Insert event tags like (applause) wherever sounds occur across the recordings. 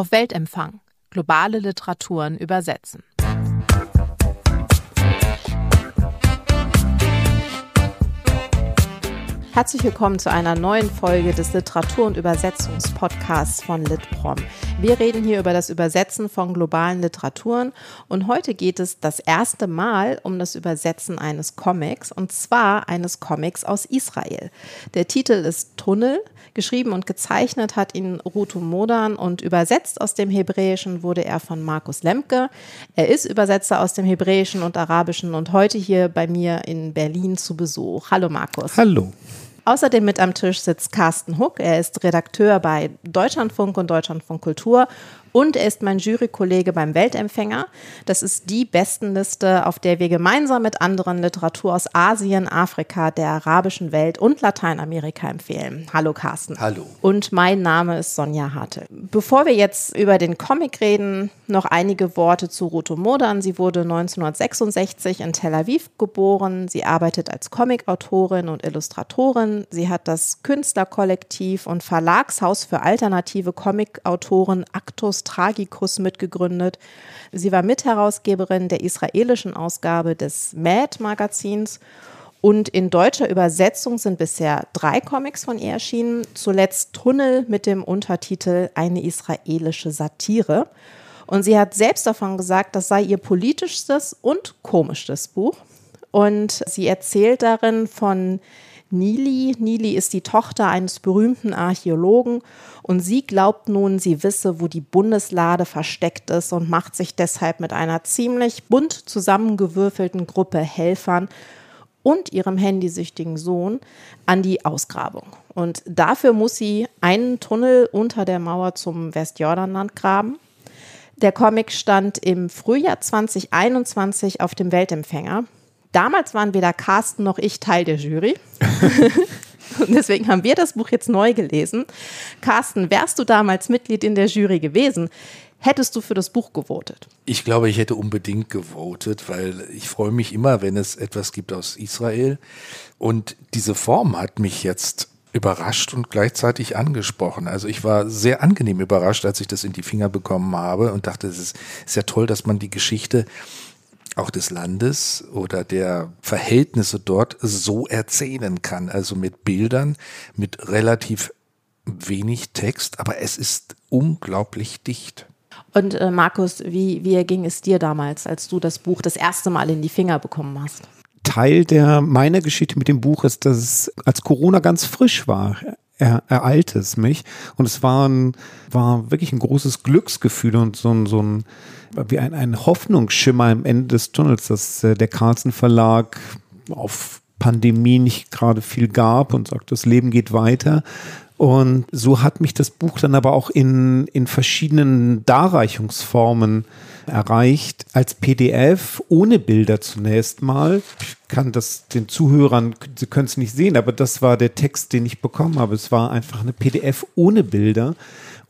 Auf Weltempfang. Globale Literaturen übersetzen. Herzlich willkommen zu einer neuen Folge des Literatur- und Übersetzungspodcasts von Litprom. Wir reden hier über das Übersetzen von globalen Literaturen und heute geht es das erste Mal um das Übersetzen eines Comics und zwar eines Comics aus Israel. Der Titel ist Tunnel. Geschrieben und gezeichnet hat ihn Ruto Modan und übersetzt aus dem Hebräischen wurde er von Markus Lemke. Er ist Übersetzer aus dem Hebräischen und Arabischen und heute hier bei mir in Berlin zu Besuch. Hallo Markus. Hallo. Außerdem mit am Tisch sitzt Carsten Huck. Er ist Redakteur bei Deutschlandfunk und Deutschlandfunk Kultur und er ist mein Jurykollege beim Weltempfänger. Das ist die Bestenliste, auf der wir gemeinsam mit anderen Literatur aus Asien, Afrika, der arabischen Welt und Lateinamerika empfehlen. Hallo Carsten. Hallo. Und mein Name ist Sonja Hartel. Bevor wir jetzt über den Comic reden, noch einige Worte zu Ruto Modan. Sie wurde 1966 in Tel Aviv geboren. Sie arbeitet als Comicautorin und Illustratorin. Sie hat das Künstlerkollektiv und Verlagshaus für alternative Comicautoren Actus Tragicus mitgegründet. Sie war Mitherausgeberin der israelischen Ausgabe des Mad-Magazins und in deutscher Übersetzung sind bisher drei Comics von ihr erschienen. Zuletzt Tunnel mit dem Untertitel Eine israelische Satire. Und sie hat selbst davon gesagt, das sei ihr politischstes und komischstes Buch. Und sie erzählt darin von Nili. Nili ist die Tochter eines berühmten Archäologen und sie glaubt nun, sie wisse, wo die Bundeslade versteckt ist und macht sich deshalb mit einer ziemlich bunt zusammengewürfelten Gruppe Helfern und ihrem handysüchtigen Sohn an die Ausgrabung. Und dafür muss sie einen Tunnel unter der Mauer zum Westjordanland graben. Der Comic stand im Frühjahr 2021 auf dem Weltempfänger. Damals waren weder Carsten noch ich Teil der Jury. (laughs) Und deswegen haben wir das Buch jetzt neu gelesen. Carsten, wärst du damals Mitglied in der Jury gewesen, hättest du für das Buch gewotet? Ich glaube, ich hätte unbedingt gewotet, weil ich freue mich immer, wenn es etwas gibt aus Israel. Und diese Form hat mich jetzt überrascht und gleichzeitig angesprochen. Also ich war sehr angenehm überrascht, als ich das in die Finger bekommen habe und dachte, es ist, ist ja toll, dass man die Geschichte auch des Landes oder der Verhältnisse dort so erzählen kann. Also mit Bildern, mit relativ wenig Text, aber es ist unglaublich dicht. Und äh, Markus, wie, wie ging es dir damals, als du das Buch das erste Mal in die Finger bekommen hast? Teil der meiner Geschichte mit dem Buch ist, dass es als Corona ganz frisch war er, ereilte es mich. Und es war, ein, war wirklich ein großes Glücksgefühl und so ein, so ein wie ein, ein Hoffnungsschimmer am Ende des Tunnels, dass äh, der Carlsen Verlag auf Pandemie nicht gerade viel gab und sagt, das Leben geht weiter. Und so hat mich das Buch dann aber auch in, in verschiedenen Darreichungsformen erreicht. Als PDF ohne Bilder zunächst mal. Ich kann das den Zuhörern, sie können es nicht sehen, aber das war der Text, den ich bekommen habe. Es war einfach eine PDF ohne Bilder.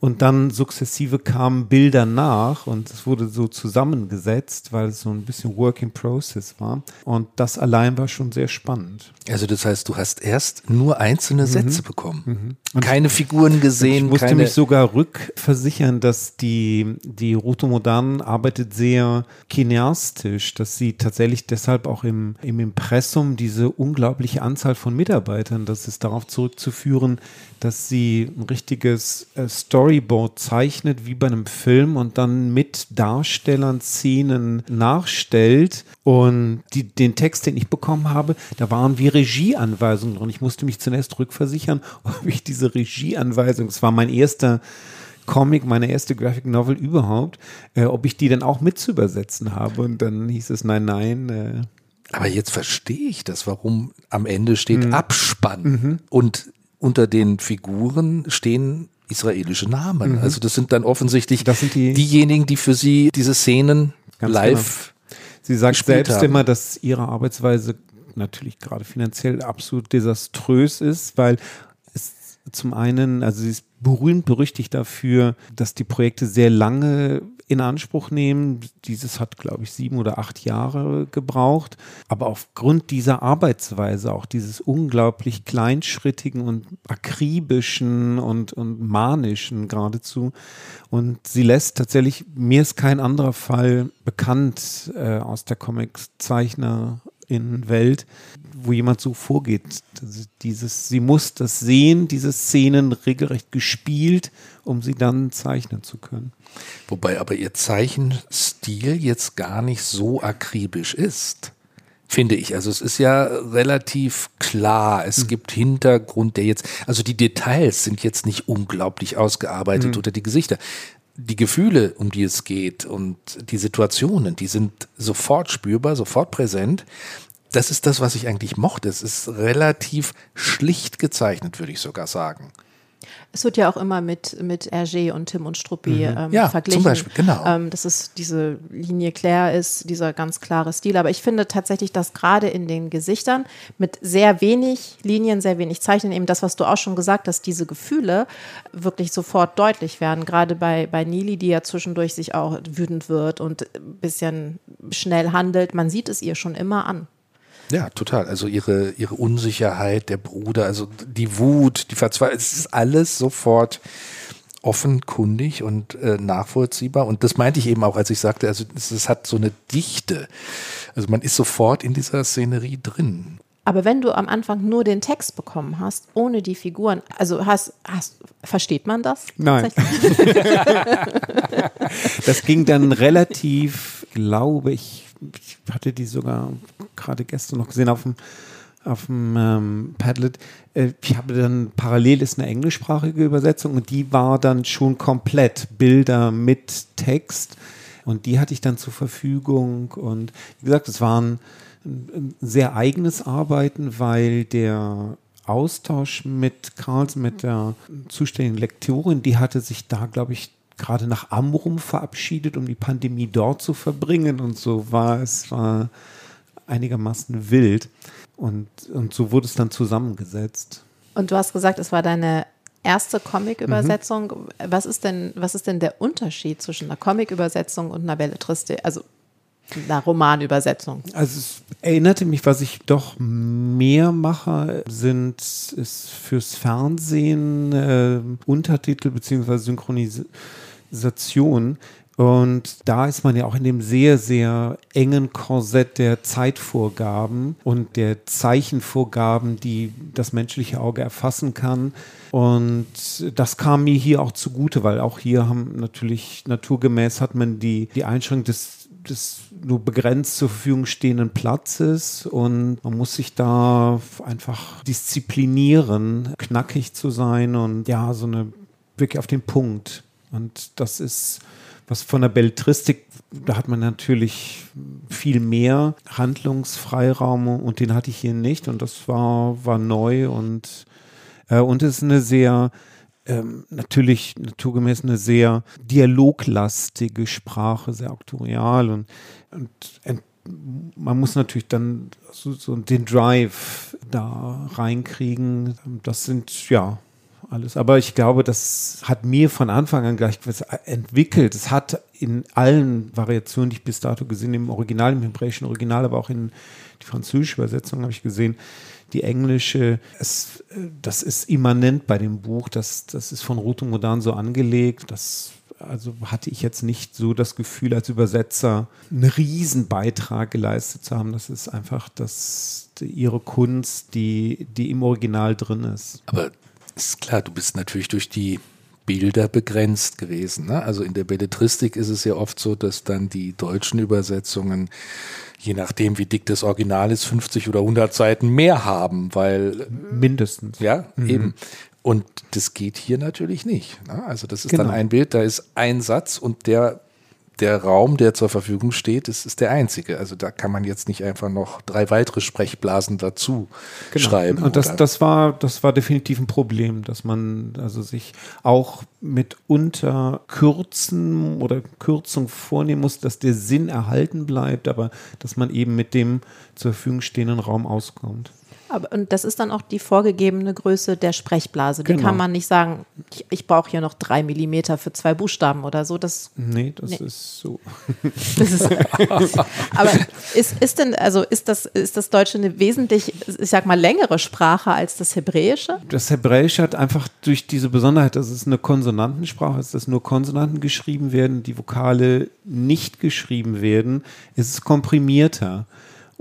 Und dann sukzessive kamen Bilder nach und es wurde so zusammengesetzt, weil es so ein bisschen Work in Process war. Und das allein war schon sehr spannend. Also das heißt, du hast erst nur einzelne mhm. Sätze bekommen. Mhm. Keine Figuren gesehen. Ich musste keine mich sogar rückversichern, dass die, die Roto Modern arbeitet sehr kineastisch, dass sie tatsächlich deshalb auch im, im Impressum diese unglaubliche Anzahl von Mitarbeitern, das ist darauf zurückzuführen, dass sie ein richtiges äh, Storyboard zeichnet, wie bei einem Film und dann mit Darstellern Szenen nachstellt. Und die, den Text, den ich bekommen habe, da waren wie Regieanweisungen drin. Ich musste mich zunächst rückversichern, (laughs) ob ich diese Regieanweisung, das war mein erster Comic, meine erste Graphic Novel überhaupt, äh, ob ich die dann auch mit zu übersetzen habe. Und dann hieß es, nein, nein, äh, aber jetzt verstehe ich das, warum am Ende steht mhm. Abspann. Mhm. Und unter den Figuren stehen israelische Namen. Mhm. Also das sind dann offensichtlich das sind die, diejenigen, die für sie diese Szenen live. Genau. Sie sagt selbst haben. immer, dass ihre Arbeitsweise natürlich gerade finanziell absolut desaströs ist, weil zum einen, also sie ist berühmt berüchtigt dafür, dass die Projekte sehr lange in Anspruch nehmen. Dieses hat, glaube ich, sieben oder acht Jahre gebraucht. Aber aufgrund dieser Arbeitsweise, auch dieses unglaublich kleinschrittigen und akribischen und, und manischen geradezu. Und sie lässt tatsächlich, mir ist kein anderer Fall bekannt äh, aus der Comiczeichnerin-Welt, wo jemand so vorgeht. Dieses, sie muss das sehen, diese Szenen regelrecht gespielt, um sie dann zeichnen zu können. Wobei aber ihr Zeichenstil jetzt gar nicht so akribisch ist finde ich. Also es ist ja relativ klar. Es mhm. gibt Hintergrund, der jetzt, also die Details sind jetzt nicht unglaublich ausgearbeitet mhm. oder die Gesichter. Die Gefühle, um die es geht und die Situationen, die sind sofort spürbar, sofort präsent das ist das, was ich eigentlich mochte. Es ist relativ schlicht gezeichnet, würde ich sogar sagen. Es wird ja auch immer mit, mit Hergé und Tim und Struppi mhm. ähm, ja, verglichen. Zum Beispiel, genau. Ähm, dass es diese Linie Claire ist, dieser ganz klare Stil. Aber ich finde tatsächlich, dass gerade in den Gesichtern mit sehr wenig Linien, sehr wenig Zeichnen, eben das, was du auch schon gesagt hast, diese Gefühle wirklich sofort deutlich werden. Gerade bei, bei Nili, die ja zwischendurch sich auch wütend wird und ein bisschen schnell handelt. Man sieht es ihr schon immer an. Ja, total. Also ihre, ihre Unsicherheit, der Bruder, also die Wut, die Verzweiflung, es ist alles sofort offenkundig und äh, nachvollziehbar. Und das meinte ich eben auch, als ich sagte, also es, es hat so eine Dichte. Also man ist sofort in dieser Szenerie drin. Aber wenn du am Anfang nur den Text bekommen hast, ohne die Figuren, also hast, hast versteht man das? Nein. (laughs) (laughs) das ging dann relativ, glaube ich, ich hatte die sogar gerade gestern noch gesehen auf dem, auf dem ähm, Padlet. Äh, ich habe dann parallel ist eine englischsprachige Übersetzung und die war dann schon komplett Bilder mit Text und die hatte ich dann zur Verfügung und wie gesagt, es war ein, ein sehr eigenes Arbeiten, weil der Austausch mit Karls, mit der zuständigen Lektorin, die hatte sich da, glaube ich, gerade nach Amrum verabschiedet, um die Pandemie dort zu verbringen. Und so war es war einigermaßen wild. Und, und so wurde es dann zusammengesetzt. Und du hast gesagt, es war deine erste Comic-Übersetzung. Mhm. Was, ist denn, was ist denn der Unterschied zwischen einer Comic-Übersetzung und einer Belletristik? Also einer Romanübersetzung. Also es erinnerte mich, was ich doch mehr mache, sind ist fürs Fernsehen äh, Untertitel bzw. Synchronisation. Und da ist man ja auch in dem sehr, sehr engen Korsett der Zeitvorgaben und der Zeichenvorgaben, die das menschliche Auge erfassen kann. Und das kam mir hier auch zugute, weil auch hier haben natürlich naturgemäß hat man die, die Einschränkung des, des nur begrenzt zur Verfügung stehenden Platzes und man muss sich da einfach disziplinieren, knackig zu sein und ja, so eine wirklich auf den Punkt. Und das ist was von der Belletristik, da hat man natürlich viel mehr Handlungsfreiraum und den hatte ich hier nicht und das war, war neu und, äh, und es ist eine sehr, ähm, natürlich naturgemäß eine sehr dialoglastige Sprache, sehr auktorial und, und, und man muss natürlich dann so, so den Drive da reinkriegen. Das sind ja alles. Aber ich glaube, das hat mir von Anfang an gleich was entwickelt. Es hat in allen Variationen, die ich bis dato gesehen im Original, im hebräischen Original, aber auch in die französische Übersetzung habe ich gesehen, die englische, es, das ist immanent bei dem Buch, das, das ist von Ruth und Modern so angelegt, das also hatte ich jetzt nicht so das Gefühl, als Übersetzer einen Riesenbeitrag geleistet zu haben. Das ist einfach das, ihre Kunst, die, die im Original drin ist. Aber ist klar, du bist natürlich durch die Bilder begrenzt gewesen. Ne? Also in der Belletristik ist es ja oft so, dass dann die deutschen Übersetzungen, je nachdem wie dick das Original ist, 50 oder 100 Seiten mehr haben, weil mindestens. Ja, mhm. eben. Und das geht hier natürlich nicht. Ne? Also das ist genau. dann ein Bild, da ist ein Satz und der der Raum, der zur Verfügung steht, ist, ist der einzige. Also da kann man jetzt nicht einfach noch drei weitere Sprechblasen dazu genau. schreiben. Und das, das war, das war definitiv ein Problem, dass man also sich auch mitunter kürzen oder Kürzung vornehmen muss, dass der Sinn erhalten bleibt, aber dass man eben mit dem zur Verfügung stehenden Raum auskommt. Aber, und das ist dann auch die vorgegebene Größe der Sprechblase. Die Genau. kann man nicht sagen, ich, ich brauche hier noch drei Millimeter für zwei Buchstaben oder so. Das, Nee, das Nee. ist so. (laughs) das ist, (laughs) aber ist, ist denn, also ist das, ist das Deutsche eine wesentlich, ich sag mal, längere Sprache als das Hebräische? Das Hebräische hat einfach durch diese Besonderheit, dass es eine Konsonantensprache ist, dass nur Konsonanten geschrieben werden, die Vokale nicht geschrieben werden, ist es komprimierter.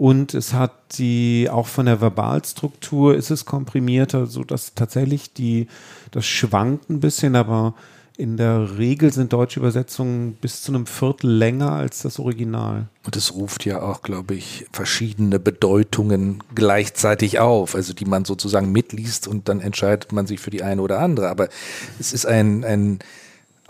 Und es hat die, auch von der Verbalstruktur ist es komprimierter, sodass tatsächlich die, das schwankt ein bisschen, aber in der Regel sind deutsche Übersetzungen bis zu einem Viertel länger als das Original. Und es ruft ja auch, glaube ich, verschiedene Bedeutungen gleichzeitig auf, also die man sozusagen mitliest und dann entscheidet man sich für die eine oder andere. Aber es ist ein, ein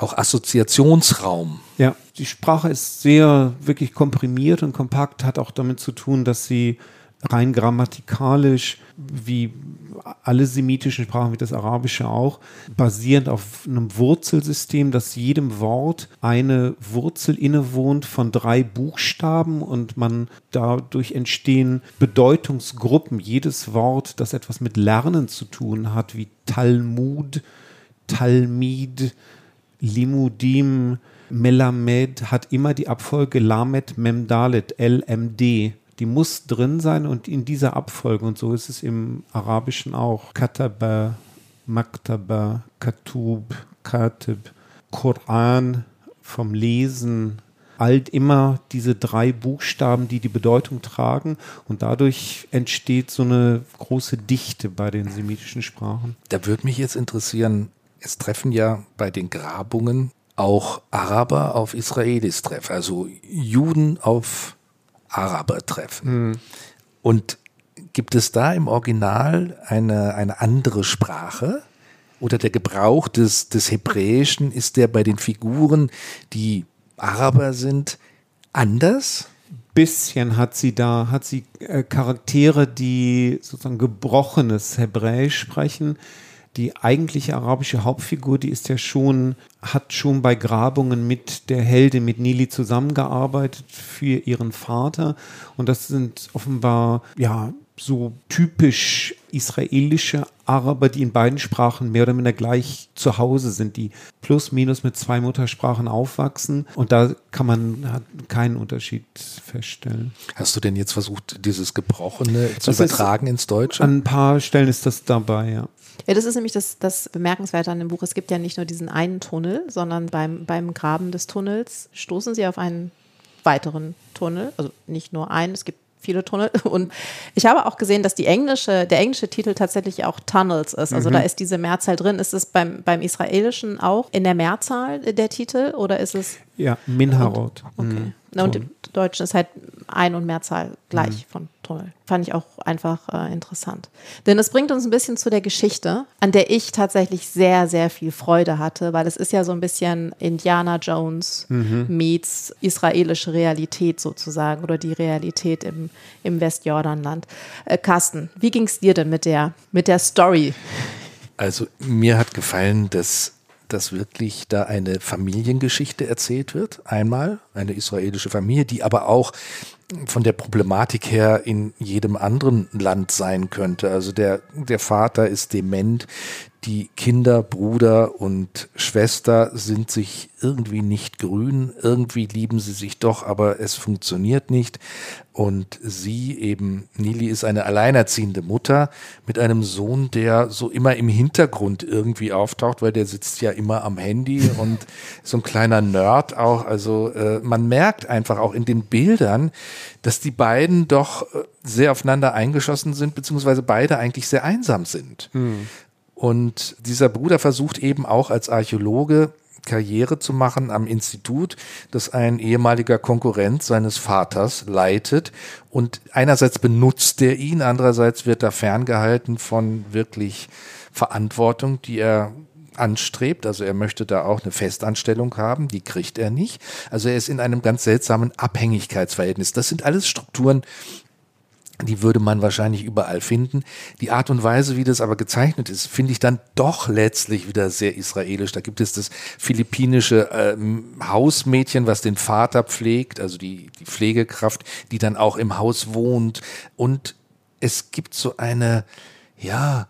auch Assoziationsraum. Ja, die Sprache ist sehr wirklich komprimiert und kompakt, hat auch damit zu tun, dass sie rein grammatikalisch, wie alle semitischen Sprachen, wie das Arabische auch, basierend auf einem Wurzelsystem, dass jedem Wort eine Wurzel innewohnt von drei Buchstaben und man dadurch entstehen Bedeutungsgruppen. Jedes Wort, das etwas mit Lernen zu tun hat, wie Talmud, Talmid, Limudim, Melamed hat immer die Abfolge Lamed Memdalet, LMD. Die muss drin sein und in dieser Abfolge, und so ist es im Arabischen auch, Kataba, Maktaba, Katub, Katib, Koran, vom Lesen, alt immer diese drei Buchstaben, die die Bedeutung tragen und dadurch entsteht so eine große Dichte bei den semitischen Sprachen. Da würde mich jetzt interessieren, es treffen ja bei den Grabungen auch Araber auf Israelis treffen, also Juden auf Araber treffen. Und gibt es da im Original eine, eine andere Sprache? Oder der Gebrauch des, des Hebräischen, ist der bei den Figuren, die Araber sind, anders? bisschen hat sie da, hat sie äh, Charaktere, die sozusagen gebrochenes Hebräisch sprechen. Die eigentliche arabische Hauptfigur, die ist ja schon, hat schon bei Grabungen mit der Heldin, mit Nili zusammengearbeitet für ihren Vater. Und das sind offenbar, ja, so typisch israelische Araber, die in beiden Sprachen mehr oder minder gleich zu Hause sind, die plus minus mit zwei Muttersprachen aufwachsen. Und da kann man keinen Unterschied feststellen. Hast du denn jetzt versucht, dieses Gebrochene zu Das ist- übertragen ins Deutsche? An ein paar Stellen ist das dabei, ja. Ja, das ist nämlich das, das Bemerkenswerte an dem Buch. Es gibt ja nicht nur diesen einen Tunnel, sondern beim, beim Graben des Tunnels stoßen sie auf einen weiteren Tunnel. Also nicht nur einen, es gibt viele Tunnel. (laughs) Und ich habe auch gesehen, dass die englische, der englische Titel tatsächlich auch Tunnels ist. Also da ist diese Mehrzahl drin. Ist es beim, beim Israelischen auch in der Mehrzahl der Titel oder ist es Ja, Minharot. Okay. Mhm. Na, und im Deutschen ist halt Ein- und Mehrzahl gleich von Tunnel. Fand ich auch einfach äh, interessant. Denn es bringt uns ein bisschen zu der Geschichte, an der ich tatsächlich sehr, sehr viel Freude hatte, weil es ist ja so ein bisschen Indiana Jones meets israelische Realität sozusagen oder die Realität im, im Westjordanland. Äh, Carsten, wie ging es dir denn mit der, mit der Story? Also mir hat gefallen, dass, dass wirklich da eine Familiengeschichte erzählt wird. Einmal eine israelische Familie, die aber auch von der Problematik her in jedem anderen Land sein könnte. Also der, der Vater ist dement, die Kinder, Bruder und Schwester sind sich irgendwie nicht grün, irgendwie lieben sie sich doch, aber es funktioniert nicht. Und sie eben, Nili ist eine alleinerziehende Mutter mit einem Sohn, der so immer im Hintergrund irgendwie auftaucht, weil der sitzt ja immer am Handy (laughs) und so ein kleiner Nerd auch. Also äh, man merkt einfach auch in den Bildern, dass die beiden doch äh, sehr aufeinander eingeschossen sind, beziehungsweise beide eigentlich sehr einsam sind. Und dieser Bruder versucht eben auch als Archäologe Karriere zu machen am Institut, das ein ehemaliger Konkurrent seines Vaters leitet. Und einerseits benutzt er ihn, andererseits wird er ferngehalten von wirklich Verantwortung, die er anstrebt. Also er möchte da auch eine Festanstellung haben, die kriegt er nicht. Also er ist in einem ganz seltsamen Abhängigkeitsverhältnis. Das sind alles Strukturen, die würde man wahrscheinlich überall finden. Die Art und Weise, wie das aber gezeichnet ist, finde ich dann doch letztlich wieder sehr israelisch. Da gibt es das philippinische ähm, Hausmädchen, was den Vater pflegt, also die, die Pflegekraft, die dann auch im Haus wohnt. Und es gibt so eine, ja,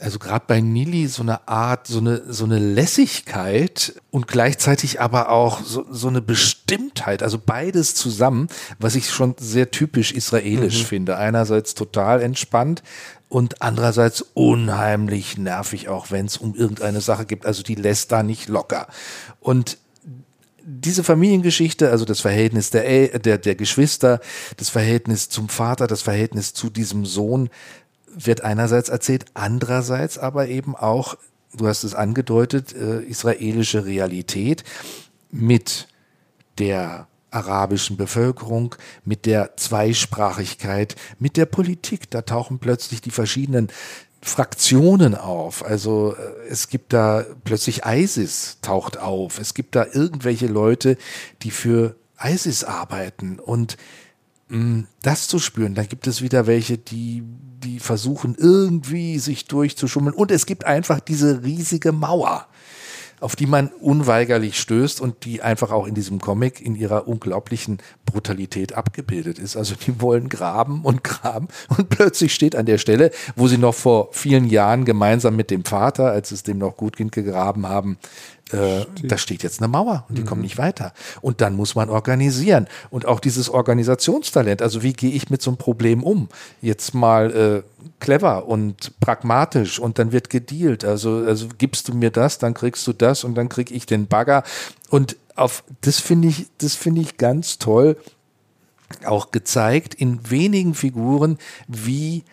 also gerade bei Nili so eine Art, so eine, so eine Lässigkeit und gleichzeitig aber auch so, so eine Bestimmtheit, also beides zusammen, was ich schon sehr typisch israelisch mhm. finde. Einerseits total entspannt und andererseits unheimlich nervig, auch wenn es um irgendeine Sache geht. Also die lässt da nicht locker. Und diese Familiengeschichte, also das Verhältnis der, der, der Geschwister, das Verhältnis zum Vater, das Verhältnis zu diesem Sohn, wird einerseits erzählt, andererseits aber eben auch, du hast es angedeutet, äh, israelische Realität mit der arabischen Bevölkerung, mit der Zweisprachigkeit, mit der Politik. Da tauchen plötzlich die verschiedenen Fraktionen auf. Also äh, es gibt da plötzlich ISIS taucht auf. Es gibt da irgendwelche Leute, die für ISIS arbeiten und das zu spüren. Dann gibt es wieder welche, die die versuchen irgendwie sich durchzuschummeln und es gibt einfach diese riesige Mauer auf die man unweigerlich stößt und die einfach auch in diesem Comic in ihrer unglaublichen Brutalität abgebildet ist. Also die wollen graben und graben und plötzlich steht an der Stelle, wo sie noch vor vielen Jahren gemeinsam mit dem Vater, als es dem noch gut ging, gegraben haben, äh, da steht jetzt eine Mauer und die mhm. kommen nicht weiter. Und dann muss man organisieren. Und auch dieses Organisationstalent, also wie gehe ich mit so einem Problem um? Jetzt mal äh, clever und pragmatisch und dann wird gedealt. Also, also gibst du mir das, dann kriegst du das und dann krieg ich den Bagger. Und auf das finde ich, das finde ich ganz toll, auch gezeigt in wenigen Figuren, wie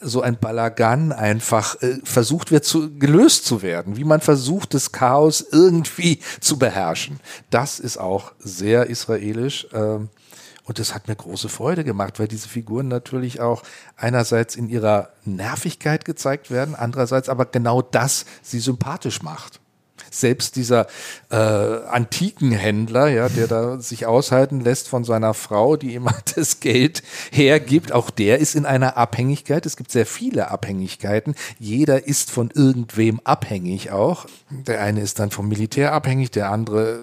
so ein Balagan einfach äh, versucht wird zu gelöst zu werden, wie man versucht, das Chaos irgendwie zu beherrschen. Das ist auch sehr israelisch. Ähm, und das hat mir große Freude gemacht, weil diese Figuren natürlich auch einerseits in ihrer Nervigkeit gezeigt werden, andererseits aber genau das sie sympathisch macht selbst dieser äh, antiken Händler, ja, der da sich aushalten lässt von seiner Frau, die ihm (laughs) das Geld hergibt, auch der ist in einer Abhängigkeit. Es gibt sehr viele Abhängigkeiten. Jeder ist von irgendwem abhängig auch. Der eine ist dann vom Militär abhängig, der andere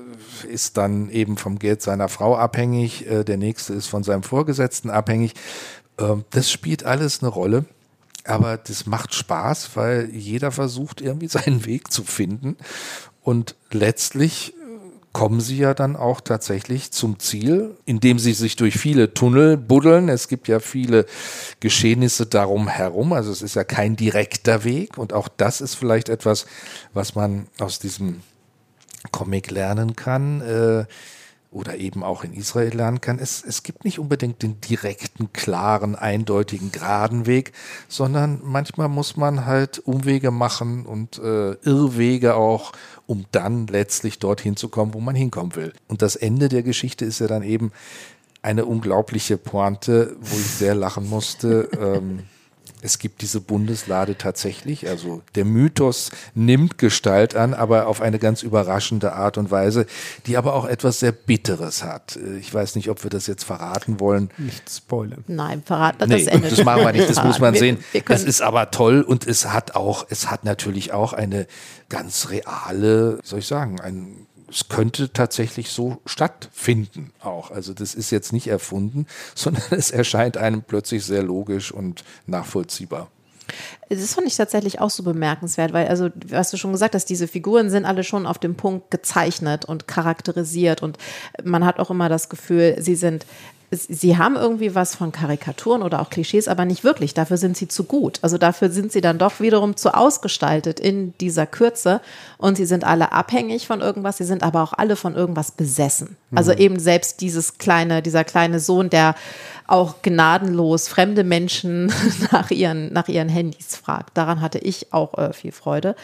ist dann eben vom Geld seiner Frau abhängig, äh, der nächste ist von seinem Vorgesetzten abhängig. Ähm, das spielt alles eine Rolle. Aber das macht Spaß, weil jeder versucht irgendwie seinen (laughs) Weg zu finden. Und letztlich äh, kommen sie ja dann auch tatsächlich zum Ziel, indem sie sich durch viele Tunnel buddeln. Es gibt ja viele Geschehnisse darum herum. Also es ist ja kein direkter Weg. Und auch das ist vielleicht etwas, was man aus diesem Comic lernen kann. Äh, oder eben auch in Israel lernen kann. Es, es gibt nicht unbedingt den direkten, klaren, eindeutigen, geraden Weg, sondern manchmal muss man halt Umwege machen und äh, Irrwege auch, um dann letztlich dorthin zu kommen, wo man hinkommen will. Und das Ende der Geschichte ist ja dann eben eine unglaubliche Pointe, wo ich sehr lachen musste. (laughs) ähm, es gibt diese Bundeslade tatsächlich. Also der Mythos nimmt Gestalt an, aber auf eine ganz überraschende Art und Weise, die aber auch etwas sehr Bitteres hat. Ich weiß nicht, ob wir das jetzt verraten wollen. Nicht spoilern. Nein, verraten nee, das Ende. Das machen wir nicht, das muss man sehen. Wir, wir es ist aber toll und es hat auch, es hat natürlich auch eine ganz reale, soll ich sagen, ein es könnte tatsächlich so stattfinden auch. Also das ist jetzt nicht erfunden, (laughs) sondern es erscheint einem plötzlich sehr logisch und nachvollziehbar. Das fand ich tatsächlich auch so bemerkenswert, weil, also, was du schon gesagt hast, diese Figuren sind alle schon auf dem Punkt gezeichnet und charakterisiert und man hat auch immer das Gefühl, sie sind sie haben irgendwie was von Karikaturen oder auch Klischees, aber nicht wirklich. Dafür sind sie zu gut. Also dafür sind sie dann doch wiederum zu ausgestaltet in dieser Kürze. Und sie sind alle abhängig von irgendwas. Sie sind aber auch alle von irgendwas besessen. Also mhm. eben selbst dieses kleine, dieser kleine Sohn, der auch gnadenlos fremde Menschen (laughs) nach ihren, nach ihren Handys fragt. Daran hatte ich auch äh, viel Freude.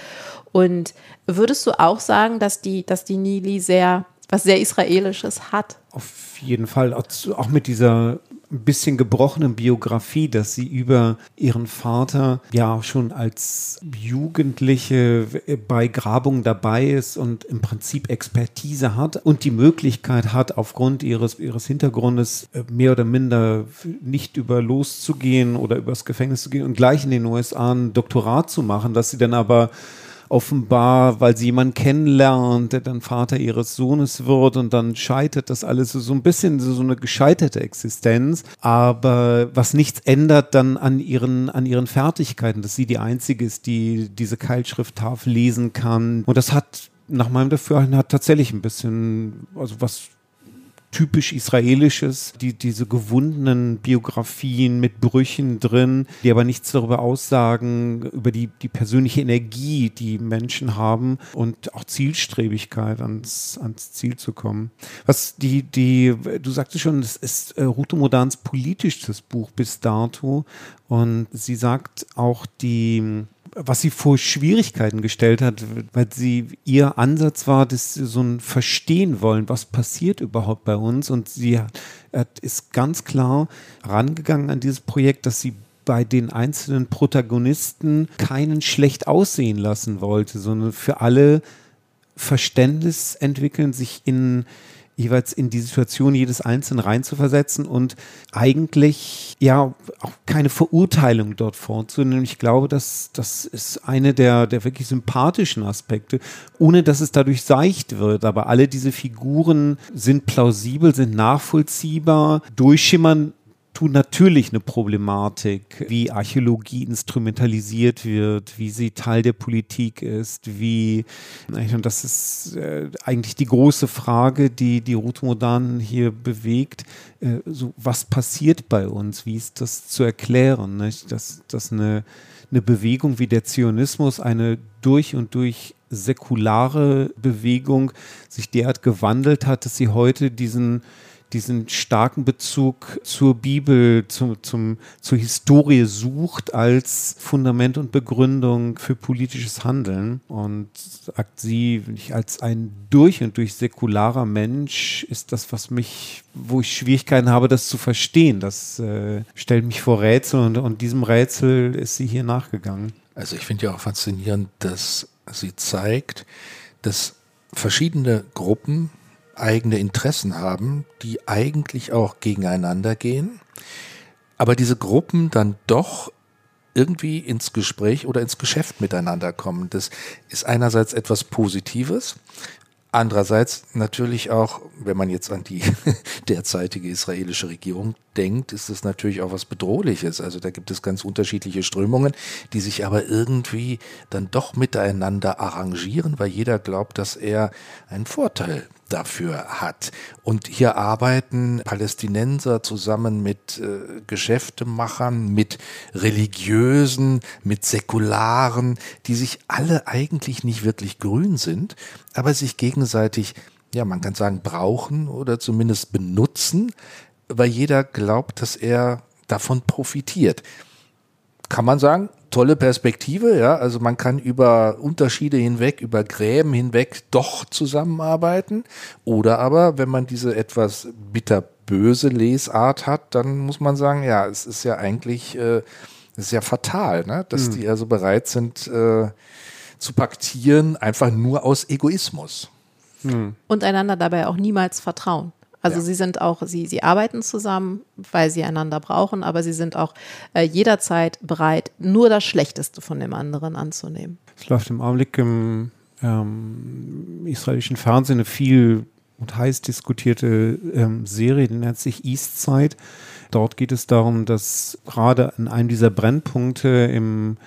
Und würdest du auch sagen, dass die, dass die Nili sehr was sehr Israelisches hat. Auf jeden Fall, auch mit dieser ein bisschen gebrochenen Biografie, dass sie über ihren Vater ja schon als Jugendliche bei Grabungen dabei ist und im Prinzip Expertise hat und die Möglichkeit hat, aufgrund ihres, ihres Hintergrundes äh, mehr oder minder nicht über loszugehen oder übers Gefängnis zu gehen und gleich in den USA ein Doktorat zu machen, dass sie dann aber offenbar, weil sie jemanden kennenlernt, der dann Vater ihres Sohnes wird und dann scheitert das alles so, ein bisschen so, so eine gescheiterte Existenz, aber was nichts ändert dann an ihren, an ihren Fertigkeiten, dass sie die einzige ist, die diese Keilschrifttafel lesen kann. Und das hat nach meinem Dafürhalten hat tatsächlich ein bisschen, also was typisch israelisches, die, diese gewundenen Biografien mit Brüchen drin, die aber nichts darüber aussagen, über die, die persönliche Energie, die Menschen haben und auch Zielstrebigkeit ans, ans Ziel zu kommen. Was die, die, du sagtest schon, es ist äh, Ruto Modans politisches Buch bis dato und sie sagt auch die, was sie vor Schwierigkeiten gestellt hat, weil sie ihr Ansatz war, dass sie so ein Verstehen wollen, was passiert überhaupt bei uns. Und sie hat, ist ganz klar rangegangen an dieses Projekt, dass sie bei den einzelnen Protagonisten keinen schlecht aussehen lassen wollte, sondern für alle Verständnis entwickeln, sich in jeweils in die Situation jedes Einzelnen reinzuversetzen und eigentlich ja auch keine Verurteilung dort vorzunehmen. Ich glaube, dass das ist eine der, der wirklich sympathischen Aspekte, ohne dass es dadurch seicht wird. Aber alle diese Figuren sind plausibel, sind nachvollziehbar, durchschimmern tun natürlich eine Problematik, wie Archäologie instrumentalisiert wird, wie sie Teil der Politik ist, wie, und das ist äh, eigentlich die große Frage, die die Rotomodanen hier bewegt, äh, so, was passiert bei uns, wie ist das zu erklären, nicht? dass, dass eine, eine Bewegung wie der Zionismus, eine durch und durch säkulare Bewegung sich derart gewandelt hat, dass sie heute diesen diesen starken Bezug zur Bibel, zu, zum, zur Historie sucht als Fundament und Begründung für politisches Handeln. Und sagt sie, als ein durch und durch säkularer Mensch ist das, was mich, wo ich Schwierigkeiten habe, das zu verstehen. Das äh, stellt mich vor Rätsel und, und diesem Rätsel ist sie hier nachgegangen. Also ich finde ja auch faszinierend, dass sie zeigt, dass verschiedene Gruppen eigene Interessen haben, die eigentlich auch gegeneinander gehen, aber diese Gruppen dann doch irgendwie ins Gespräch oder ins Geschäft miteinander kommen. Das ist einerseits etwas Positives, andererseits natürlich auch, wenn man jetzt an die (laughs) derzeitige israelische Regierung denkt, ist es natürlich auch was Bedrohliches. Also da gibt es ganz unterschiedliche Strömungen, die sich aber irgendwie dann doch miteinander arrangieren, weil jeder glaubt, dass er einen Vorteil dafür hat. Und hier arbeiten Palästinenser zusammen mit äh, Geschäftemachern, mit Religiösen, mit Säkularen, die sich alle eigentlich nicht wirklich grün sind, aber sich gegenseitig, ja, man kann sagen, brauchen oder zumindest benutzen, weil jeder glaubt, dass er davon profitiert. Kann man sagen, tolle Perspektive, ja. Also man kann über Unterschiede hinweg, über Gräben hinweg doch zusammenarbeiten. Oder aber, wenn man diese etwas bitterböse Lesart hat, dann muss man sagen, ja, es ist ja eigentlich, äh, es ist ja fatal, ne? dass mhm. die also bereit sind äh, zu paktieren, einfach nur aus Egoismus. Mhm. Und einander dabei auch niemals vertrauen. Also ja. sie sind auch, sie, sie arbeiten zusammen, weil sie einander brauchen, aber sie sind auch äh, jederzeit bereit, nur das Schlechteste von dem anderen anzunehmen. Es läuft im Augenblick im ähm, israelischen Fernsehen eine viel und heiß diskutierte ähm, Serie, die nennt sich Eastside. Dort geht es darum, dass gerade an einem dieser Brennpunkte im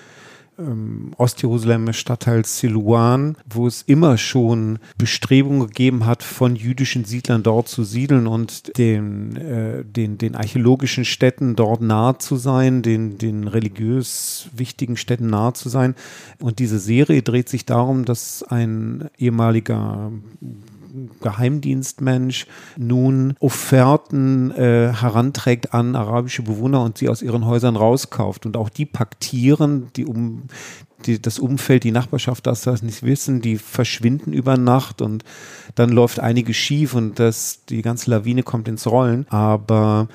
ähm, Ostjerusalem Stadtteil Siluan, wo es immer schon Bestrebungen gegeben hat, von jüdischen Siedlern dort zu siedeln und den, äh, den, den archäologischen Städten dort nahe zu sein, den, den religiös wichtigen Städten nahe zu sein. Und diese Serie dreht sich darum, dass ein ehemaliger Geheimdienstmensch nun Offerten äh, heranträgt an arabische Bewohner und sie aus ihren Häusern rauskauft. Und auch die paktieren, die um die, das Umfeld, die Nachbarschaft das, das nicht wissen, die verschwinden über Nacht und dann läuft einiges schief und das, die ganze Lawine kommt ins Rollen. Aber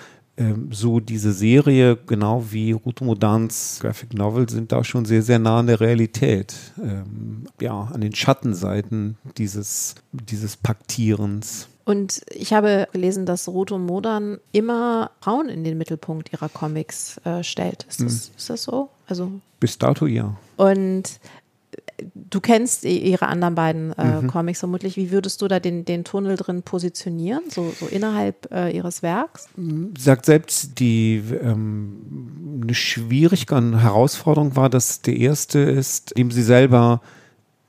so diese Serie, genau wie Ruto Modans Graphic Novel, sind da schon sehr, sehr nah an der Realität. Ähm, ja, an den Schattenseiten dieses, dieses Paktierens. Und ich habe gelesen, dass Ruto Modan immer Frauen in den Mittelpunkt ihrer Comics äh, stellt. Ist das, hm. ist das so? Also Bis dato ja. Und du kennst ihre anderen beiden äh, mhm. Comics vermutlich. Wie würdest du da den, den Tunnel drin positionieren, so, so innerhalb äh, ihres Werks? Sagt selbst, die ähm, eine Schwierigkeit, eine Herausforderung war, dass der erste ist, dem sie selber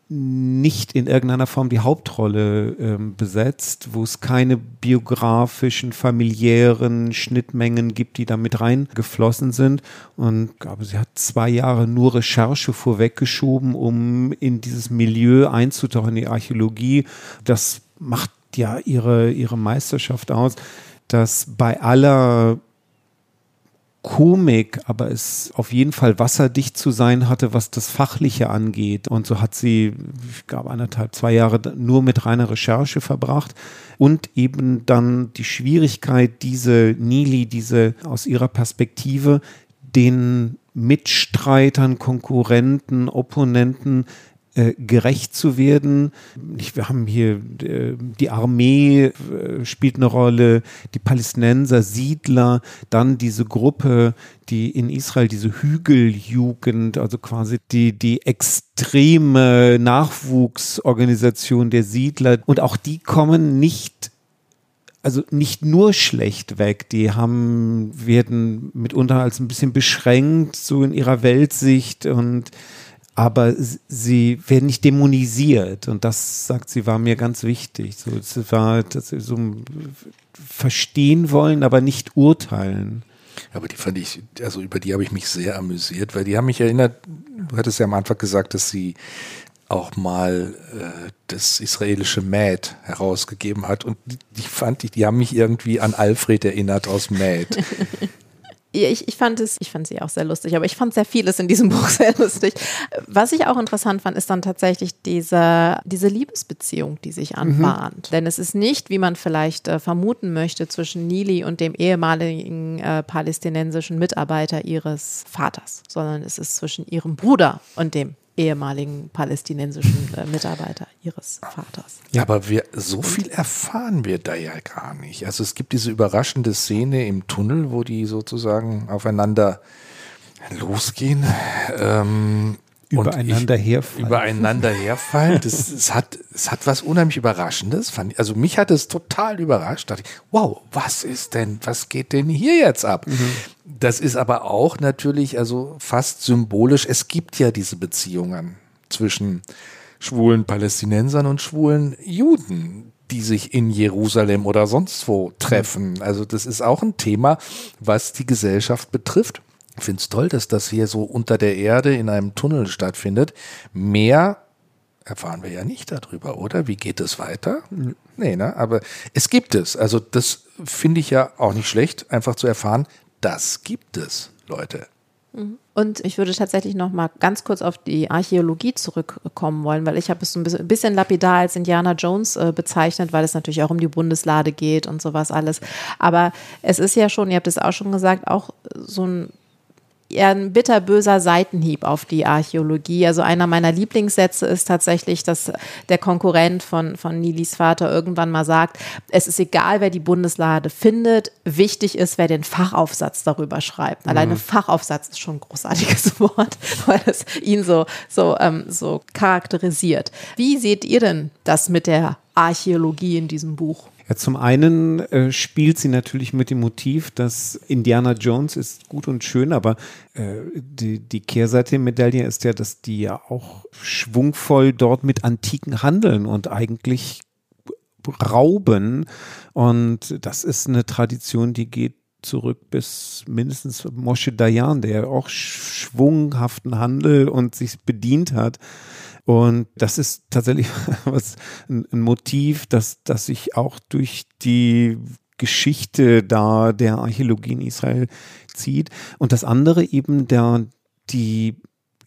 nicht in irgendeiner Form die Hauptrolle ähm, besetzt, wo es keine biografischen, familiären Schnittmengen gibt, die da mit reingeflossen sind. Und glaube, sie hat zwei Jahre nur Recherche vorweggeschoben, um in dieses Milieu einzutauchen, in die Archäologie. Das macht ja ihre, ihre Meisterschaft aus, dass bei aller Komik, aber es auf jeden Fall wasserdicht zu sein hatte, was das Fachliche angeht. Und so hat sie, ich glaube, anderthalb, zwei Jahre nur mit reiner Recherche verbracht und eben dann die Schwierigkeit, diese Nili, diese aus ihrer Perspektive den Mitstreitern, Konkurrenten, Opponenten äh, gerecht zu werden. Wir haben hier äh, die Armee äh, spielt eine Rolle, die Palästinenser, Siedler, dann diese Gruppe, die in Israel diese Hügeljugend, also quasi die, die extreme Nachwuchsorganisation der Siedler. Und auch die kommen nicht also nicht nur schlecht weg, die haben, werden mitunter als ein bisschen beschränkt, so in ihrer Weltsicht und aber sie werden nicht dämonisiert. Und das sagt sie war mir ganz wichtig. So es war dass sie so verstehen wollen aber nicht urteilen. Aber die fand ich also über die habe ich mich sehr amüsiert weil die haben mich erinnert du hattest ja am Anfang gesagt dass sie auch mal äh, das israelische Mad herausgegeben hat. Und die, die fand ich die haben mich irgendwie an Alfred erinnert aus Mad (laughs) ich, ich fand es, ich fand sie auch sehr lustig, aber ich fand sehr vieles in diesem (laughs) Buch sehr lustig. Was ich auch interessant fand, ist dann tatsächlich diese, diese Liebesbeziehung, die sich mhm. anbahnt. Mhm. Denn es ist nicht, wie man vielleicht äh, vermuten möchte, zwischen Nili und dem ehemaligen äh, palästinensischen Mitarbeiter ihres Vaters, sondern es ist zwischen ihrem Bruder und dem ehemaligen palästinensischen äh, Mitarbeiter ihres Vaters. Ja, aber wir, so viel erfahren wir da ja gar nicht. Also es gibt diese überraschende Szene im Tunnel, wo die sozusagen aufeinander losgehen. Ähm, übereinander herfallen. Übereinander herfallen. Das, das, hat, es hat was unheimlich Überraschendes. Fand, also mich hat es total überrascht. Da dachte ich, wow, was ist denn, was geht denn hier jetzt ab? Mhm. Das ist aber auch natürlich, also fast symbolisch. Es gibt ja diese Beziehungen zwischen schwulen Palästinensern und schwulen Juden, die sich in Jerusalem oder sonst wo treffen. Also das ist auch ein Thema, was die Gesellschaft betrifft. Ich finde es toll, dass das hier so unter der Erde in einem Tunnel stattfindet. Mehr erfahren wir ja nicht darüber, oder? Wie geht es weiter? Nee, ne? Aber es gibt es. Also das finde ich ja auch nicht schlecht, einfach zu erfahren, das gibt es, Leute. Mhm. Und ich würde tatsächlich noch mal ganz kurz auf die Archäologie zurückkommen wollen, weil ich habe es so ein bisschen lapidar als Indiana Jones äh, bezeichnet, weil es natürlich auch um die Bundeslade geht und sowas alles. Aber es ist ja schon, ihr habt es auch schon gesagt, auch so ein eher ein bitterböser Seitenhieb auf die Archäologie. Also einer meiner Lieblingssätze ist tatsächlich, dass der Konkurrent von, von Nilis Vater irgendwann mal sagt, es ist egal, wer die Bundeslade findet, wichtig ist, wer den Fachaufsatz darüber schreibt. Mhm. Alleine Fachaufsatz ist schon ein großartiges (laughs) Wort, weil es ihn so, so, ähm, so charakterisiert. Wie seht ihr denn das mit der Archäologie in diesem Buch? Ja, zum einen äh, spielt sie natürlich mit dem Motiv, dass Indiana Jones ist gut und schön, aber äh, die, die Kehrseite der Medaille ist ja, dass die ja auch schwungvoll dort mit Antiken handeln und eigentlich rauben. Und das ist eine Tradition, die geht zurück bis mindestens Moshe Dayan, der auch schwunghaften Handel und sich bedient hat. Und das ist tatsächlich (laughs) was, ein, Motiv, das, das sich auch durch die Geschichte da der Archäologie in Israel zieht. Und das andere eben der, die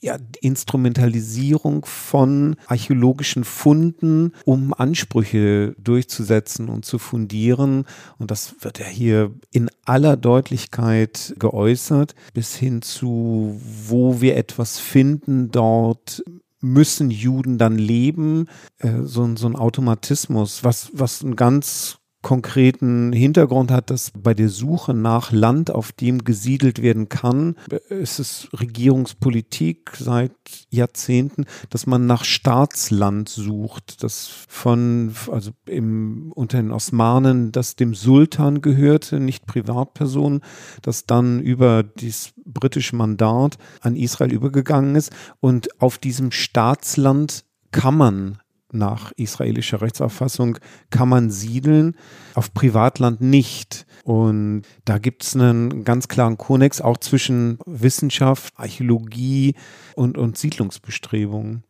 ja, Instrumentalisierung von archäologischen Funden, um Ansprüche durchzusetzen und zu fundieren. Und das wird ja hier in aller Deutlichkeit geäußert, bis hin zu, wo wir etwas finden, dort müssen Juden dann leben, äh, so, so ein Automatismus, was, was ein ganz konkreten Hintergrund hat, dass bei der Suche nach Land, auf dem gesiedelt werden kann, ist es Regierungspolitik seit Jahrzehnten, dass man nach Staatsland sucht, das von, also im, unter den Osmanen, das dem Sultan gehörte, nicht Privatpersonen, das dann über das britische Mandat an Israel übergegangen ist. Und auf diesem Staatsland kann man nach israelischer Rechtsauffassung kann man siedeln, auf Privatland nicht. Und da gibt es einen ganz klaren Konex auch zwischen Wissenschaft, Archäologie und, und Siedlungsbestrebungen.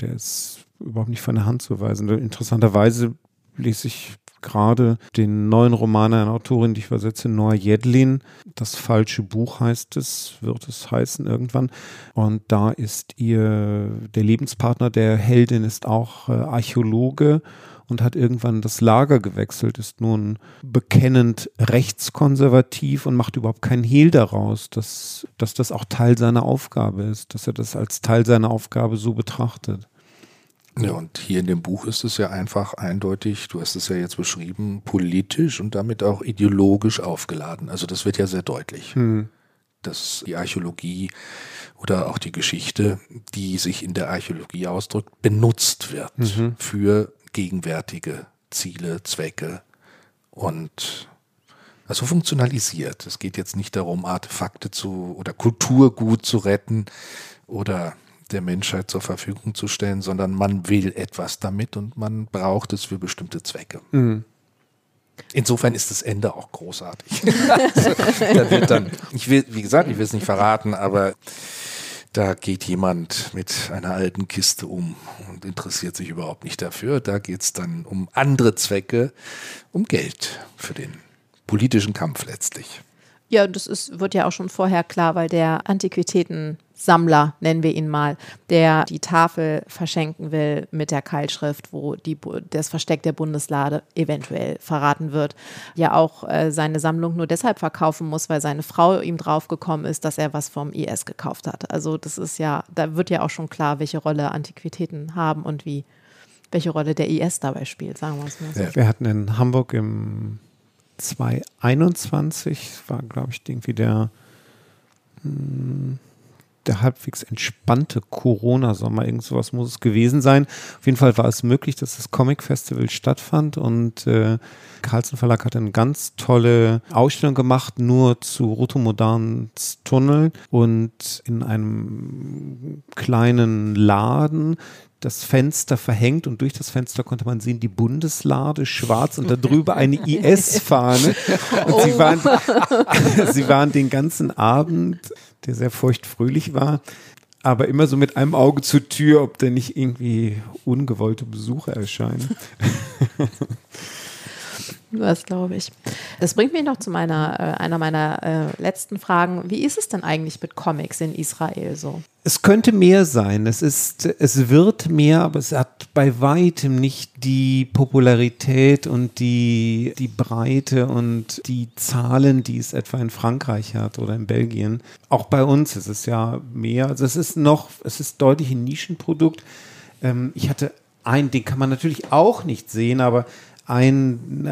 Der ist überhaupt nicht von der Hand zu weisen. Interessanterweise lese ich gerade den neuen Roman einer Autorin, die ich übersetze, Noah Jedlin. Das falsche Buch heißt es, wird es heißen irgendwann. Und da ist ihr, der Lebenspartner der Heldin ist auch äh, Archäologe und hat irgendwann das Lager gewechselt, ist nun bekennend rechtskonservativ und macht überhaupt keinen Hehl daraus, dass, dass das auch Teil seiner Aufgabe ist, dass er das als Teil seiner Aufgabe so betrachtet. Ja, und hier in dem Buch ist es ja einfach eindeutig, du hast es ja jetzt beschrieben, politisch und damit auch ideologisch aufgeladen. Also das wird ja sehr deutlich, hm. dass die Archäologie oder auch die Geschichte, die sich in der Archäologie ausdrückt, benutzt wird mhm. für gegenwärtige Ziele, Zwecke und also funktionalisiert. Es geht jetzt nicht darum, Artefakte zu oder Kulturgut zu retten oder der Menschheit zur Verfügung zu stellen, sondern man will etwas damit und man braucht es für bestimmte Zwecke. Mhm. Insofern ist das Ende auch großartig. also, (laughs) da wird dann, ich will, wie gesagt, ich will es nicht verraten, aber da geht jemand mit einer alten Kiste um und interessiert sich überhaupt nicht dafür. Da geht es dann um andere Zwecke, um Geld für den politischen Kampf letztlich. Ja, das ist, wird ja auch schon vorher klar, weil der Antiquitätensammler, nennen wir ihn mal, der die Tafel verschenken will mit der Keilschrift, wo die, das Versteck der Bundeslade eventuell verraten wird, ja auch äh, seine Sammlung nur deshalb verkaufen muss, weil seine Frau ihm draufgekommen ist, dass er was vom IS gekauft hat. Also das ist ja, da wird ja auch schon klar, welche Rolle Antiquitäten haben und wie welche Rolle der IS dabei spielt, sagen wir es mal so. Ja. Wir hatten in Hamburg im 2021 war, glaube ich, irgendwie der, hm, der halbwegs entspannte Corona-Sommer. Irgend sowas muss es gewesen sein. Auf jeden Fall war es möglich, dass das Comic-Festival stattfand und äh, Carlsen Verlag hat eine ganz tolle Ausstellung gemacht, nur zu Rotomodans Tunnel und in einem kleinen Laden das Fenster verhängt und durch das Fenster konnte man sehen, die Bundeslade schwarz und darüber eine IS-Fahne. (laughs) Und oh. sie, waren, (laughs) sie waren den ganzen Abend, der sehr feuchtfröhlich war, aber immer so mit einem Auge zur Tür, ob da nicht irgendwie ungewollte Besucher erscheinen. (laughs) Das glaube ich. Das bringt mich noch zu meiner, äh, einer meiner äh, letzten Fragen. Wie ist es denn eigentlich mit Comics in Israel so? Es könnte mehr sein. Es ist, es wird mehr, aber es hat bei weitem nicht die Popularität und die, die Breite und die Zahlen, die es etwa in Frankreich hat oder in Belgien. Auch bei uns ist es ja mehr. Also es ist noch, es ist deutlich ein Nischenprodukt. Ähm, ich hatte einen, den kann man natürlich auch nicht sehen, aber ein,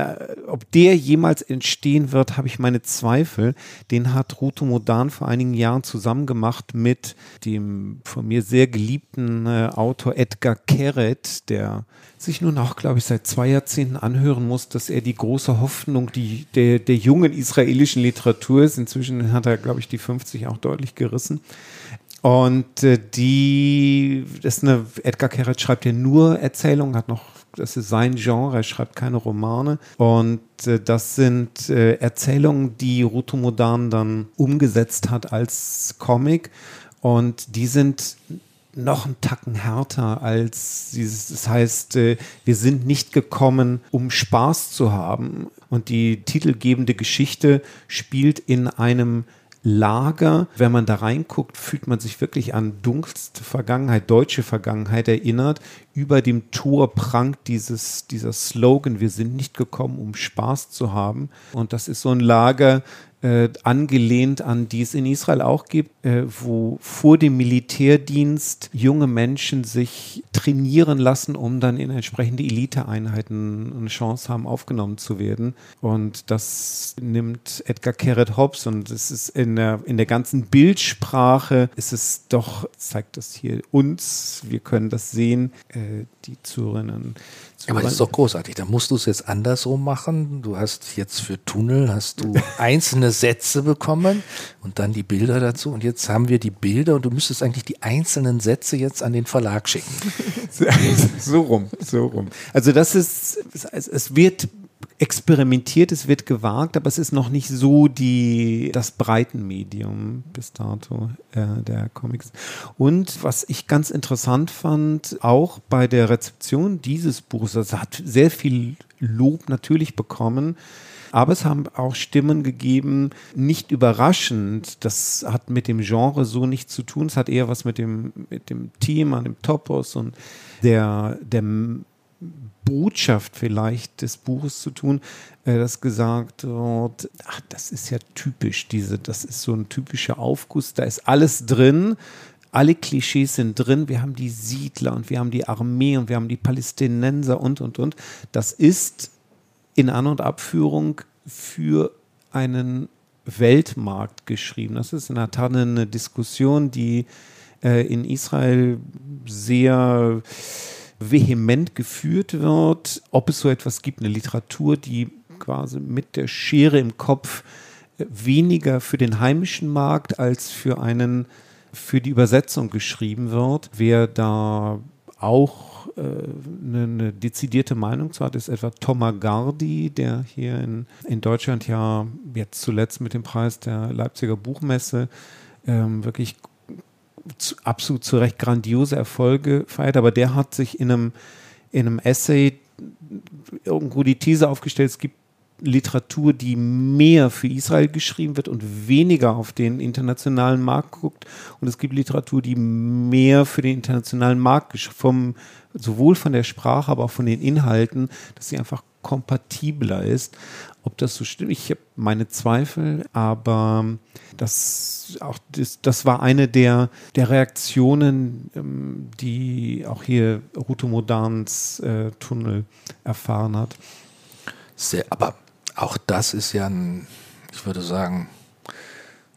ob der jemals entstehen wird, habe ich meine Zweifel. Den hat Ruto Modan vor einigen Jahren zusammen gemacht mit dem von mir sehr geliebten äh, Autor Edgar Keret, der sich nun auch, glaube ich, seit zwei Jahrzehnten anhören muss, dass er die große Hoffnung die, der, der jungen israelischen Literatur ist. Inzwischen hat er, glaube ich, die 50 auch deutlich gerissen. Und äh, die, das ist eine, Edgar Keret schreibt ja nur Erzählungen, hat noch das ist sein Genre, er schreibt keine Romane. Und äh, das sind äh, Erzählungen, die Ruto Modan dann umgesetzt hat als Comic. Und die sind noch einen Tacken härter als dieses, das heißt, äh, wir sind nicht gekommen, um Spaß zu haben. Und die titelgebende Geschichte spielt in einem Lager. Wenn man da reinguckt, fühlt man sich wirklich an dunkelste Vergangenheit, deutsche Vergangenheit erinnert über dem Tor prangt dieses, dieser Slogan, wir sind nicht gekommen, um Spaß zu haben. Und das ist so ein Lager, äh, angelehnt an die es in Israel auch gibt, äh, wo vor dem Militärdienst junge Menschen sich trainieren lassen, um dann in entsprechende Eliteeinheiten eine Chance haben, aufgenommen zu werden. Und das nimmt Edgar Keret Hobbs und es ist in der, in der ganzen Bildsprache ist es doch, zeigt das hier uns, wir können das sehen, äh, die Zuhörerinnen aber das ist doch großartig. Da musst du es jetzt andersrum machen. Du hast jetzt für Tunnel hast du (laughs) einzelne Sätze bekommen und dann die Bilder dazu. Und jetzt haben wir die Bilder und du müsstest eigentlich die einzelnen Sätze jetzt an den Verlag schicken. (laughs) so rum, so rum. Also das ist, es wird experimentiert, es wird gewagt, aber es ist noch nicht so die, das Breitenmedium bis dato äh, der Comics. Und was ich ganz interessant fand, auch bei der Rezeption dieses Buches, das hat sehr viel Lob natürlich bekommen, aber es haben auch Stimmen gegeben, nicht überraschend, das hat mit dem Genre so nichts zu tun, es hat eher was mit dem, mit dem Thema, dem Topos und der, der Botschaft vielleicht des Buches zu tun, äh, dass gesagt wird, ach, das ist ja typisch, diese, das ist so ein typischer Aufguss, da ist alles drin, alle Klischees sind drin, wir haben die Siedler und wir haben die Armee und wir haben die Palästinenser und, und, und. Das ist in An- und Abführung für einen Weltmarkt geschrieben. Das ist in der Tat eine Diskussion, die äh, in Israel sehr vehement geführt wird, ob es so etwas gibt, eine Literatur, die quasi mit der Schere im Kopf äh, weniger für den heimischen Markt als für einen für die Übersetzung geschrieben wird. Wer da auch äh, eine, eine, dezidierte Meinung zu hat, ist etwa Thomas Gardi, der hier in, in Deutschland ja jetzt zuletzt mit dem Preis der Leipziger Buchmesse ähm, wirklich absolut zu Recht grandiose Erfolge feiert, aber der hat sich in einem, in einem Essay irgendwo die These aufgestellt, es gibt Literatur, die mehr für Israel geschrieben wird und weniger auf den internationalen Markt guckt. Und es gibt Literatur, die mehr für den internationalen Markt vom, sowohl von der Sprache, aber auch von den Inhalten, dass sie einfach kompatibler ist. Ob das so stimmt, ich habe meine Zweifel, aber das, auch das, das war eine der, der Reaktionen, ähm, die auch hier Ruto Modans äh, Tunnel erfahren hat. Sehr, aber auch das ist ja ein, ich würde sagen,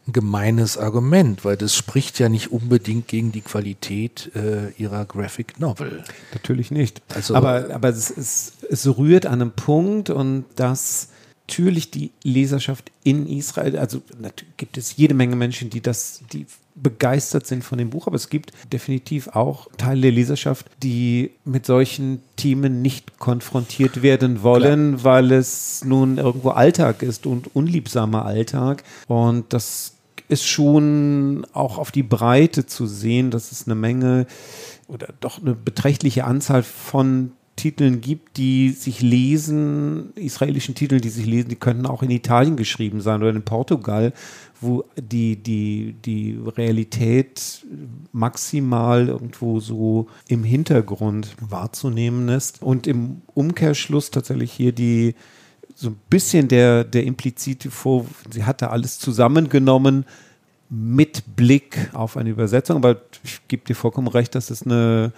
ein gemeines Argument, weil das spricht ja nicht unbedingt gegen die Qualität äh, ihrer Graphic Novel. Natürlich nicht. Also, aber aber es, es, es rührt an einem Punkt und das natürlich die Leserschaft in Israel, also gibt es jede Menge Menschen, die das, die begeistert sind von dem Buch, aber es gibt definitiv auch Teile der Leserschaft, die mit solchen Themen nicht konfrontiert werden wollen, Klar. weil es nun irgendwo Alltag ist und unliebsamer Alltag. Und das ist schon auch auf die Breite zu sehen, dass es eine Menge oder doch eine beträchtliche Anzahl von Titeln gibt, die sich lesen, israelischen Titeln, die sich lesen, die könnten auch in Italien geschrieben sein oder in Portugal, wo die, die, die Realität maximal irgendwo so im Hintergrund wahrzunehmen ist. Und im Umkehrschluss tatsächlich hier die so ein bisschen der, der implizite Vor, sie hatte alles zusammengenommen, mit Blick auf eine Übersetzung, aber ich gebe dir vollkommen recht, dass es eine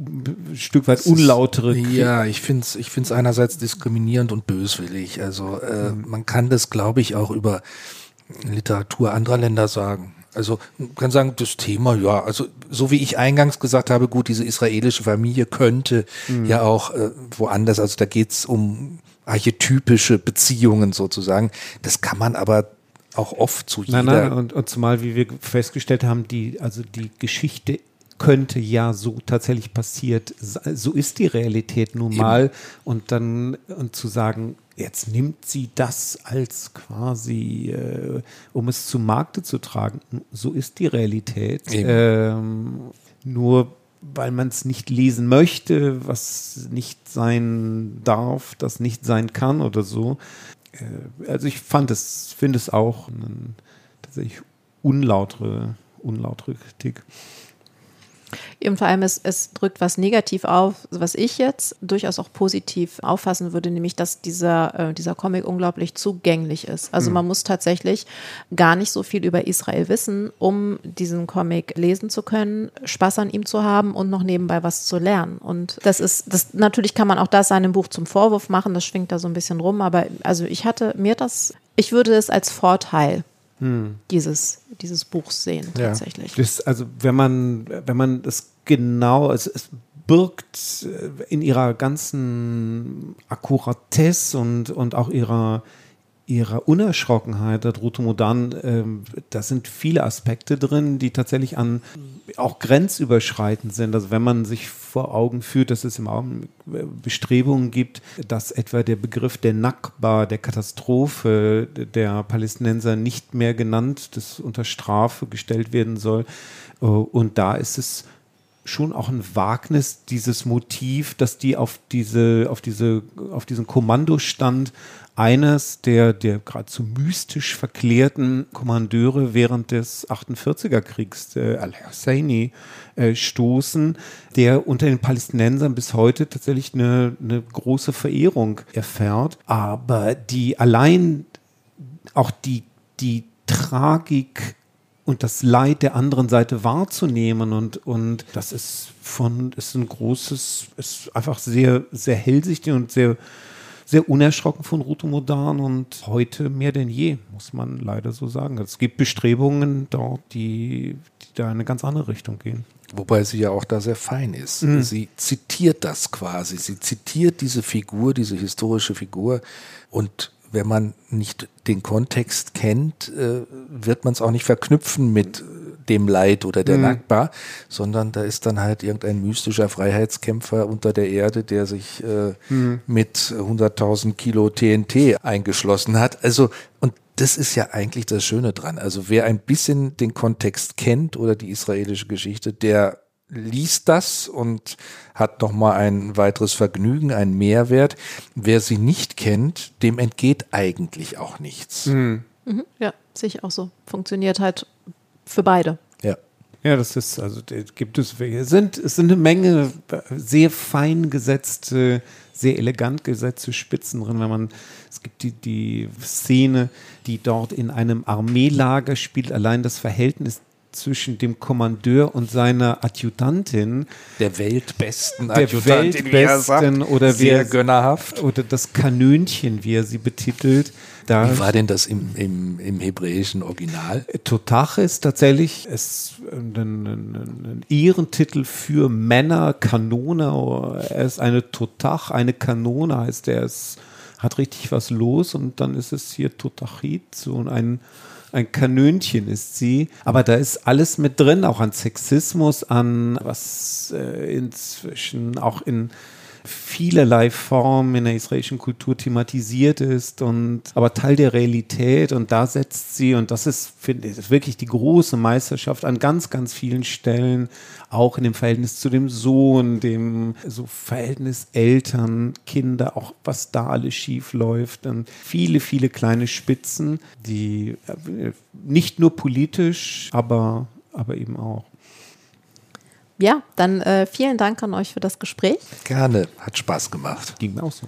ein Stück weit unlautere. Ist, ja, ich finde es ich find's einerseits diskriminierend und böswillig. Also äh, mhm. man kann das, glaube ich, auch über Literatur anderer Länder sagen. Also man kann sagen, das Thema, ja, also so wie ich eingangs gesagt habe, gut, diese israelische Familie könnte mhm. ja auch äh, woanders, also da geht's um archetypische Beziehungen sozusagen. Das kann man aber auch oft zu jeder. Nein, nein, und, und zumal, wie wir festgestellt haben, die, also die Geschichte könnte ja so tatsächlich passiert. So ist die Realität nun mal. Eben. Und dann und zu sagen, jetzt nimmt sie das als quasi, äh, um es zu Markte zu tragen. So ist die Realität. Ähm, nur weil man es nicht lesen möchte, was nicht sein darf, das nicht sein kann oder so, äh, also ich fand es, finde es auch eine tatsächlich unlautere, unlautere Kritik. Und vor allem, es, es drückt was negativ auf, was ich jetzt durchaus auch positiv auffassen würde, nämlich, dass dieser, äh, dieser Comic unglaublich zugänglich ist. Also mhm. man muss tatsächlich gar nicht so viel über Israel wissen, um diesen Comic lesen zu können, Spaß an ihm zu haben und noch nebenbei was zu lernen. Und das ist, das natürlich kann man auch das seinem Buch zum Vorwurf machen, das schwingt da so ein bisschen rum, aber also ich hatte mir das, ich würde es als Vorteil hm. dieses, dieses Buchs sehen, tatsächlich. Ja. Das, also wenn man, wenn man das genau, es, es birgt äh, in ihrer ganzen Akkuratesse und, und auch ihrer ihrer Unerschrockenheit, der Drutomodan, äh, da sind viele Aspekte drin, die tatsächlich an auch grenzüberschreitend sind. Also wenn man sich vor Augen führt, dass es im Augenblick Bestrebungen gibt, dass etwa der Begriff der Nakba, der Katastrophe der Palästinenser nicht mehr genannt, das unter Strafe gestellt werden soll. Äh, und da ist es schon auch ein Wagnis, dieses Motiv, dass die auf diese, auf diese, auf diesen Kommandostand eines der, der geradezu mystisch verklärten Kommandeure während des 48er Kriegs, äh, Al-Husseini, äh, stoßen, der unter den Palästinensern bis heute tatsächlich eine, eine große Verehrung erfährt. Aber die allein auch die, die Tragik und das Leid der anderen Seite wahrzunehmen und, und das ist von, ist ein großes, ist einfach sehr, sehr hellsichtig und sehr, sehr unerschrocken von Ruto Modern und heute mehr denn je, muss man leider so sagen. Es gibt Bestrebungen dort, die, die da in eine ganz andere Richtung gehen. Wobei sie ja auch da sehr fein ist. Mhm. Sie zitiert das quasi. Sie zitiert diese Figur, diese historische Figur und wenn man nicht den Kontext kennt, äh, wird man es auch nicht verknüpfen mit dem Leid oder der mhm. Nakba, sondern da ist dann halt irgendein mystischer Freiheitskämpfer unter der Erde, der sich äh, mhm. mit 100.000 Kilo TNT eingeschlossen hat. Also, und das ist ja eigentlich das Schöne dran. Also wer ein bisschen den Kontext kennt oder die israelische Geschichte, der liest das und hat nochmal ein weiteres Vergnügen, einen Mehrwert. Wer sie nicht kennt, dem entgeht eigentlich auch nichts. Mhm. Mhm, ja, sehe ich auch so. Funktioniert halt für beide. Ja. Ja, das ist, also gibt es, es sind, es sind eine Menge sehr fein gesetzte, sehr elegant gesetzte Spitzen drin, wenn man, es gibt die, die Szene, die dort in einem Armeelager spielt, allein das Verhältnis zwischen dem Kommandeur und seiner Adjutantin. Der weltbesten der Adjutantin, weltbesten, sagt, oder sehr wer, gönnerhaft. Oder das Kanönchen, wie er sie betitelt. Da wie war denn das im, im, im hebräischen Original? Totach ist tatsächlich ist ein, ein, ein Ehrentitel für Männer, Kanone. Er ist eine Totach, eine Kanone heißt er. Es hat richtig was los und dann ist es hier Totachit, so ein ein Kanönchen ist sie. Aber da ist alles mit drin, auch an Sexismus, an was äh, inzwischen auch in vielerlei Form in der israelischen Kultur thematisiert ist und aber Teil der Realität und da setzt sie und das ist finde ich wirklich die große Meisterschaft an ganz ganz vielen Stellen auch in dem Verhältnis zu dem Sohn dem so Verhältnis Eltern Kinder auch was da alles schief läuft und viele viele kleine Spitzen die äh, nicht nur politisch aber aber eben auch ja, dann äh, vielen Dank an euch für das Gespräch. Gerne, hat Spaß gemacht. Ging mir auch so.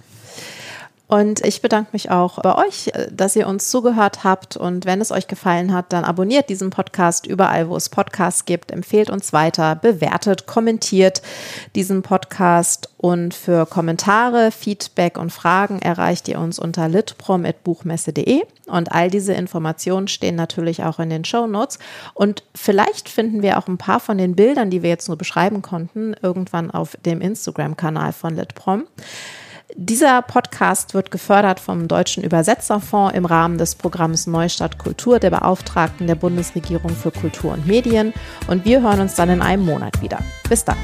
Und ich bedanke mich auch bei euch, äh, dass ihr uns zugehört habt. Und wenn es euch gefallen hat, dann abonniert diesen Podcast überall, wo es Podcasts gibt. Empfehlt uns weiter, bewertet, kommentiert diesen Podcast. Und für Kommentare, Feedback und Fragen erreicht ihr uns unter litprom.buchmesse.de. Und all diese Informationen stehen natürlich auch in den Show Notes. Und vielleicht finden wir auch ein paar von den Bildern, die wir jetzt nur beschreiben konnten, irgendwann auf dem Instagram-Kanal von Litprom. Dieser Podcast wird gefördert vom Deutschen Übersetzerfonds im Rahmen des Programms Neustadt Kultur der Beauftragten der Bundesregierung für Kultur und Medien. Und wir hören uns dann in einem Monat wieder. Bis dann.